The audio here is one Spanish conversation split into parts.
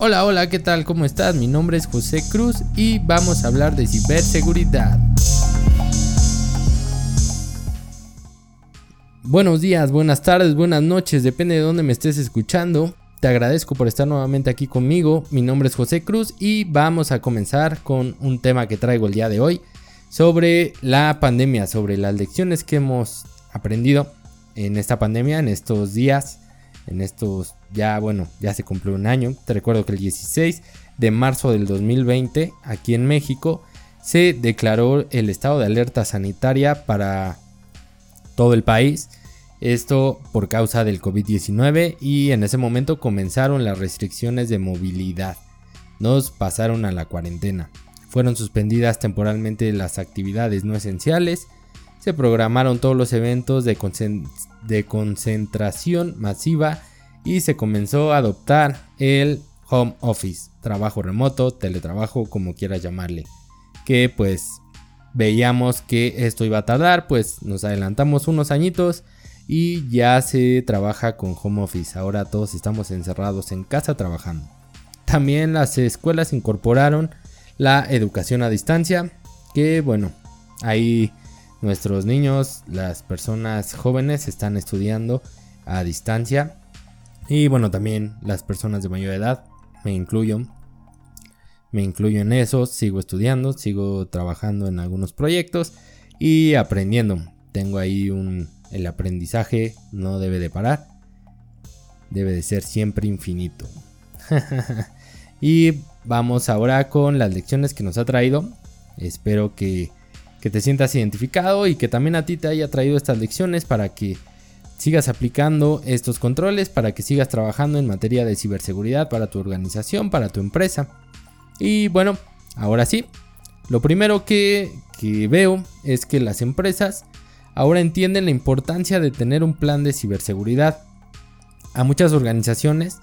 Hola, hola, ¿qué tal? ¿Cómo estás? Mi nombre es José Cruz y vamos a hablar de ciberseguridad. Buenos días, buenas tardes, buenas noches, depende de dónde me estés escuchando. Te agradezco por estar nuevamente aquí conmigo. Mi nombre es José Cruz y vamos a comenzar con un tema que traigo el día de hoy sobre la pandemia, sobre las lecciones que hemos aprendido en esta pandemia, en estos días, en estos ya, bueno, ya se cumplió un año. Te recuerdo que el 16 de marzo del 2020, aquí en México, se declaró el estado de alerta sanitaria para todo el país esto por causa del COVID-19 y en ese momento comenzaron las restricciones de movilidad. Nos pasaron a la cuarentena. Fueron suspendidas temporalmente las actividades no esenciales. Se programaron todos los eventos de, de concentración masiva y se comenzó a adoptar el home office, trabajo remoto, teletrabajo, como quieras llamarle. Que pues veíamos que esto iba a tardar, pues nos adelantamos unos añitos y ya se trabaja con home office. Ahora todos estamos encerrados en casa trabajando. También las escuelas incorporaron la educación a distancia, que bueno, ahí nuestros niños, las personas jóvenes están estudiando a distancia. Y bueno, también las personas de mayor edad, me incluyo. Me incluyo en eso, sigo estudiando, sigo trabajando en algunos proyectos y aprendiendo. Tengo ahí un, el aprendizaje no debe de parar. Debe de ser siempre infinito. y vamos ahora con las lecciones que nos ha traído. Espero que, que te sientas identificado y que también a ti te haya traído estas lecciones para que sigas aplicando estos controles, para que sigas trabajando en materia de ciberseguridad para tu organización, para tu empresa. Y bueno, ahora sí, lo primero que, que veo es que las empresas ahora entienden la importancia de tener un plan de ciberseguridad. A muchas organizaciones,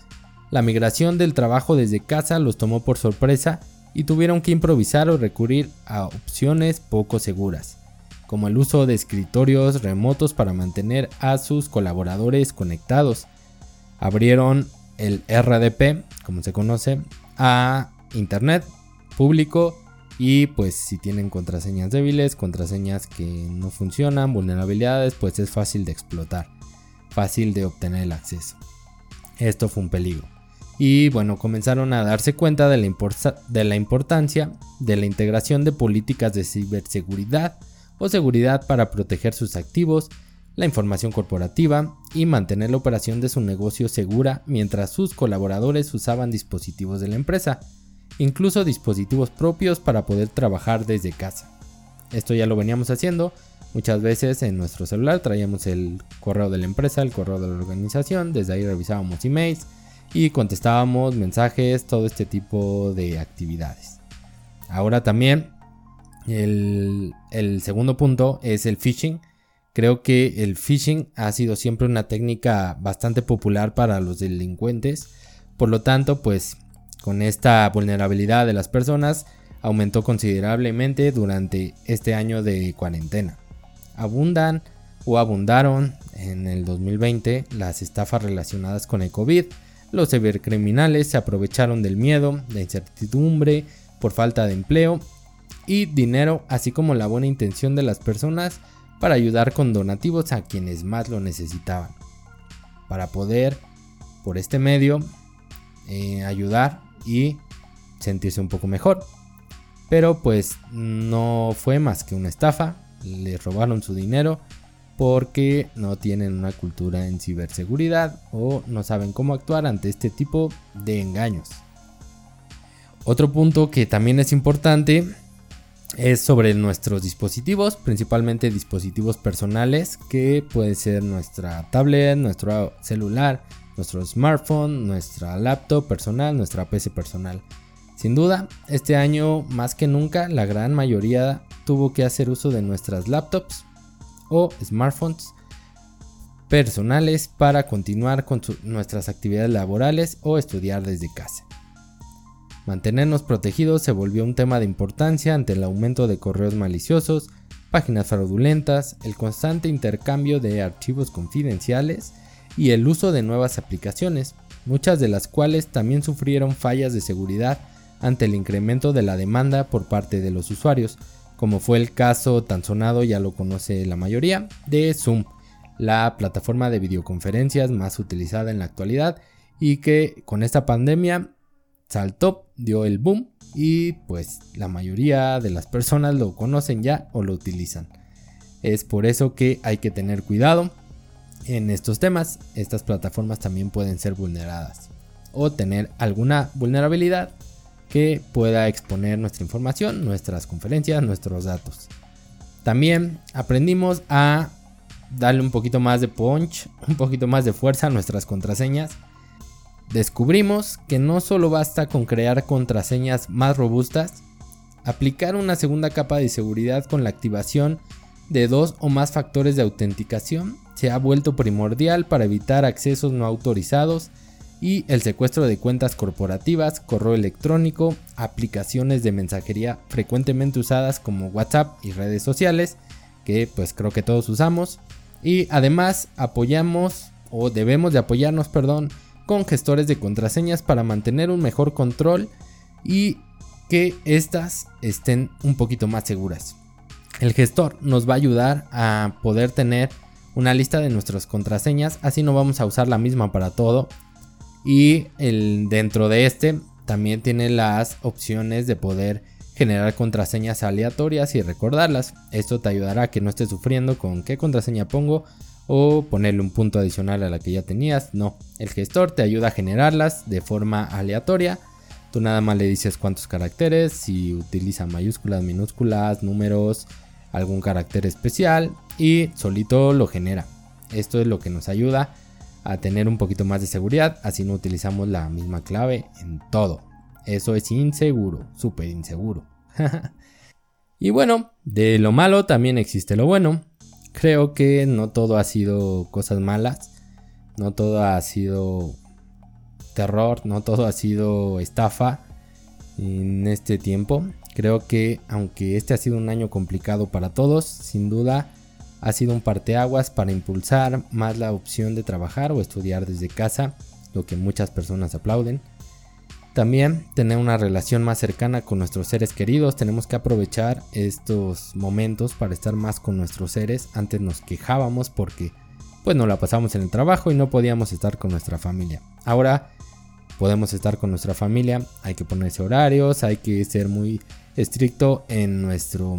la migración del trabajo desde casa los tomó por sorpresa y tuvieron que improvisar o recurrir a opciones poco seguras, como el uso de escritorios remotos para mantener a sus colaboradores conectados. Abrieron el RDP, como se conoce, a Internet público y pues si tienen contraseñas débiles, contraseñas que no funcionan, vulnerabilidades, pues es fácil de explotar, fácil de obtener el acceso. Esto fue un peligro. Y bueno, comenzaron a darse cuenta de la, importancia de la integración de políticas de ciberseguridad o seguridad para proteger sus activos, la información corporativa y mantener la operación de su negocio segura mientras sus colaboradores usaban dispositivos de la empresa incluso dispositivos propios para poder trabajar desde casa. Esto ya lo veníamos haciendo. Muchas veces en nuestro celular traíamos el correo de la empresa, el correo de la organización, desde ahí revisábamos emails y contestábamos mensajes, todo este tipo de actividades. Ahora también el, el segundo punto es el phishing. Creo que el phishing ha sido siempre una técnica bastante popular para los delincuentes. Por lo tanto, pues con esta vulnerabilidad de las personas aumentó considerablemente durante este año de cuarentena. Abundan o abundaron en el 2020 las estafas relacionadas con el COVID. Los cibercriminales se aprovecharon del miedo, la incertidumbre por falta de empleo y dinero, así como la buena intención de las personas para ayudar con donativos a quienes más lo necesitaban. Para poder, por este medio, eh, ayudar y sentirse un poco mejor. Pero pues no fue más que una estafa, le robaron su dinero porque no tienen una cultura en ciberseguridad o no saben cómo actuar ante este tipo de engaños. Otro punto que también es importante es sobre nuestros dispositivos, principalmente dispositivos personales, que puede ser nuestra tablet, nuestro celular, nuestro smartphone, nuestra laptop personal, nuestra PC personal. Sin duda, este año más que nunca la gran mayoría tuvo que hacer uso de nuestras laptops o smartphones personales para continuar con nuestras actividades laborales o estudiar desde casa. Mantenernos protegidos se volvió un tema de importancia ante el aumento de correos maliciosos, páginas fraudulentas, el constante intercambio de archivos confidenciales y el uso de nuevas aplicaciones. muchas de las cuales también sufrieron fallas de seguridad ante el incremento de la demanda por parte de los usuarios, como fue el caso tan sonado, ya lo conoce la mayoría, de Zoom, la plataforma de videoconferencias más utilizada en la actualidad y que con esta pandemia saltó, dio el boom y pues la mayoría de las personas lo conocen ya o lo utilizan. Es por eso que hay que tener cuidado en estos temas. Estas plataformas también pueden ser vulneradas o tener alguna vulnerabilidad que pueda exponer nuestra información, nuestras conferencias, nuestros datos. También aprendimos a darle un poquito más de punch, un poquito más de fuerza a nuestras contraseñas. Descubrimos que no solo basta con crear contraseñas más robustas, aplicar una segunda capa de seguridad con la activación de dos o más factores de autenticación se ha vuelto primordial para evitar accesos no autorizados y el secuestro de cuentas corporativas, correo electrónico, aplicaciones de mensajería frecuentemente usadas como WhatsApp y redes sociales, que pues creo que todos usamos, y además apoyamos o debemos de apoyarnos, perdón, con gestores de contraseñas para mantener un mejor control y que estas estén un poquito más seguras. El gestor nos va a ayudar a poder tener una lista de nuestras contraseñas, así no vamos a usar la misma para todo. Y el, dentro de este también tiene las opciones de poder generar contraseñas aleatorias y recordarlas. Esto te ayudará a que no estés sufriendo con qué contraseña pongo o ponerle un punto adicional a la que ya tenías. No, el gestor te ayuda a generarlas de forma aleatoria. Tú nada más le dices cuántos caracteres, si utiliza mayúsculas, minúsculas, números, algún carácter especial y solito lo genera. Esto es lo que nos ayuda a tener un poquito más de seguridad, así no utilizamos la misma clave en todo. Eso es inseguro, súper inseguro. y bueno, de lo malo también existe lo bueno. Creo que no todo ha sido cosas malas, no todo ha sido terror, no todo ha sido estafa en este tiempo. Creo que aunque este ha sido un año complicado para todos, sin duda ha sido un parteaguas para impulsar más la opción de trabajar o estudiar desde casa, lo que muchas personas aplauden. También tener una relación más cercana con nuestros seres queridos. Tenemos que aprovechar estos momentos para estar más con nuestros seres. Antes nos quejábamos porque pues no la pasamos en el trabajo y no podíamos estar con nuestra familia. Ahora podemos estar con nuestra familia. Hay que ponerse horarios, hay que ser muy estricto en, nuestro,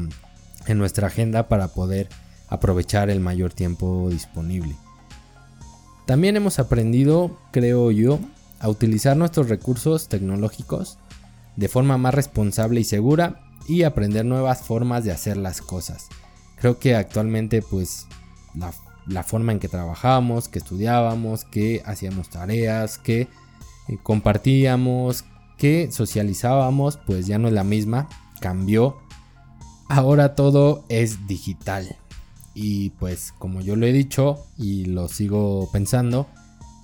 en nuestra agenda para poder aprovechar el mayor tiempo disponible. También hemos aprendido, creo yo, a utilizar nuestros recursos tecnológicos de forma más responsable y segura y aprender nuevas formas de hacer las cosas. Creo que actualmente pues la, forma en que trabajábamos, que estudiábamos, que hacíamos tareas, que eh, compartíamos, que socializábamos pues ya no es la misma, cambió. Ahora todo es digital. Y pues como yo lo he dicho y lo sigo pensando,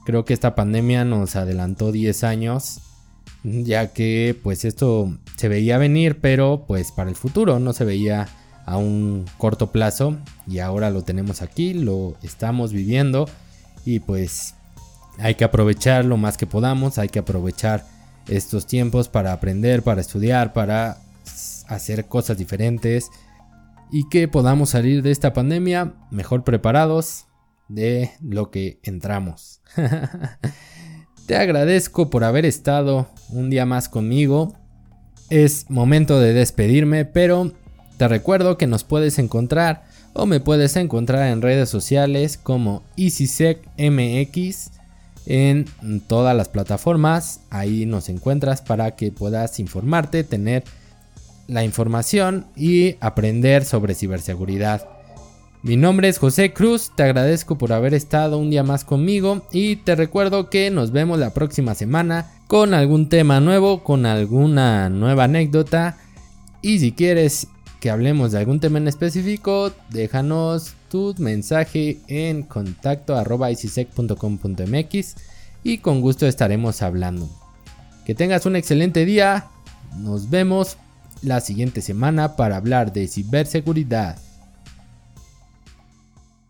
Creo que esta pandemia nos adelantó 10 años, ya que pues esto se veía venir, pero pues para el futuro no se veía a un corto plazo. Y ahora lo tenemos aquí, lo estamos viviendo. Y pues hay que aprovechar lo más que podamos, hay que aprovechar estos tiempos para aprender, para estudiar, para hacer cosas diferentes y que podamos salir de esta pandemia mejor preparados, de lo que entramos. Te agradezco por haber estado un día más conmigo. Es momento de despedirme, pero te recuerdo que nos puedes encontrar o me puedes encontrar en redes sociales como EasySecMX en todas las plataformas. Ahí nos encuentras para que puedas informarte, tener la información y aprender sobre ciberseguridad. Mi nombre es José Cruz, te agradezco por haber estado un día más conmigo y te recuerdo que nos vemos la próxima semana con algún tema nuevo, con alguna nueva anécdota y si quieres que hablemos de algún tema en específico, déjanos tu mensaje en contacto arroba y con gusto estaremos hablando. Que tengas un excelente día, nos vemos la siguiente semana para hablar de ciberseguridad.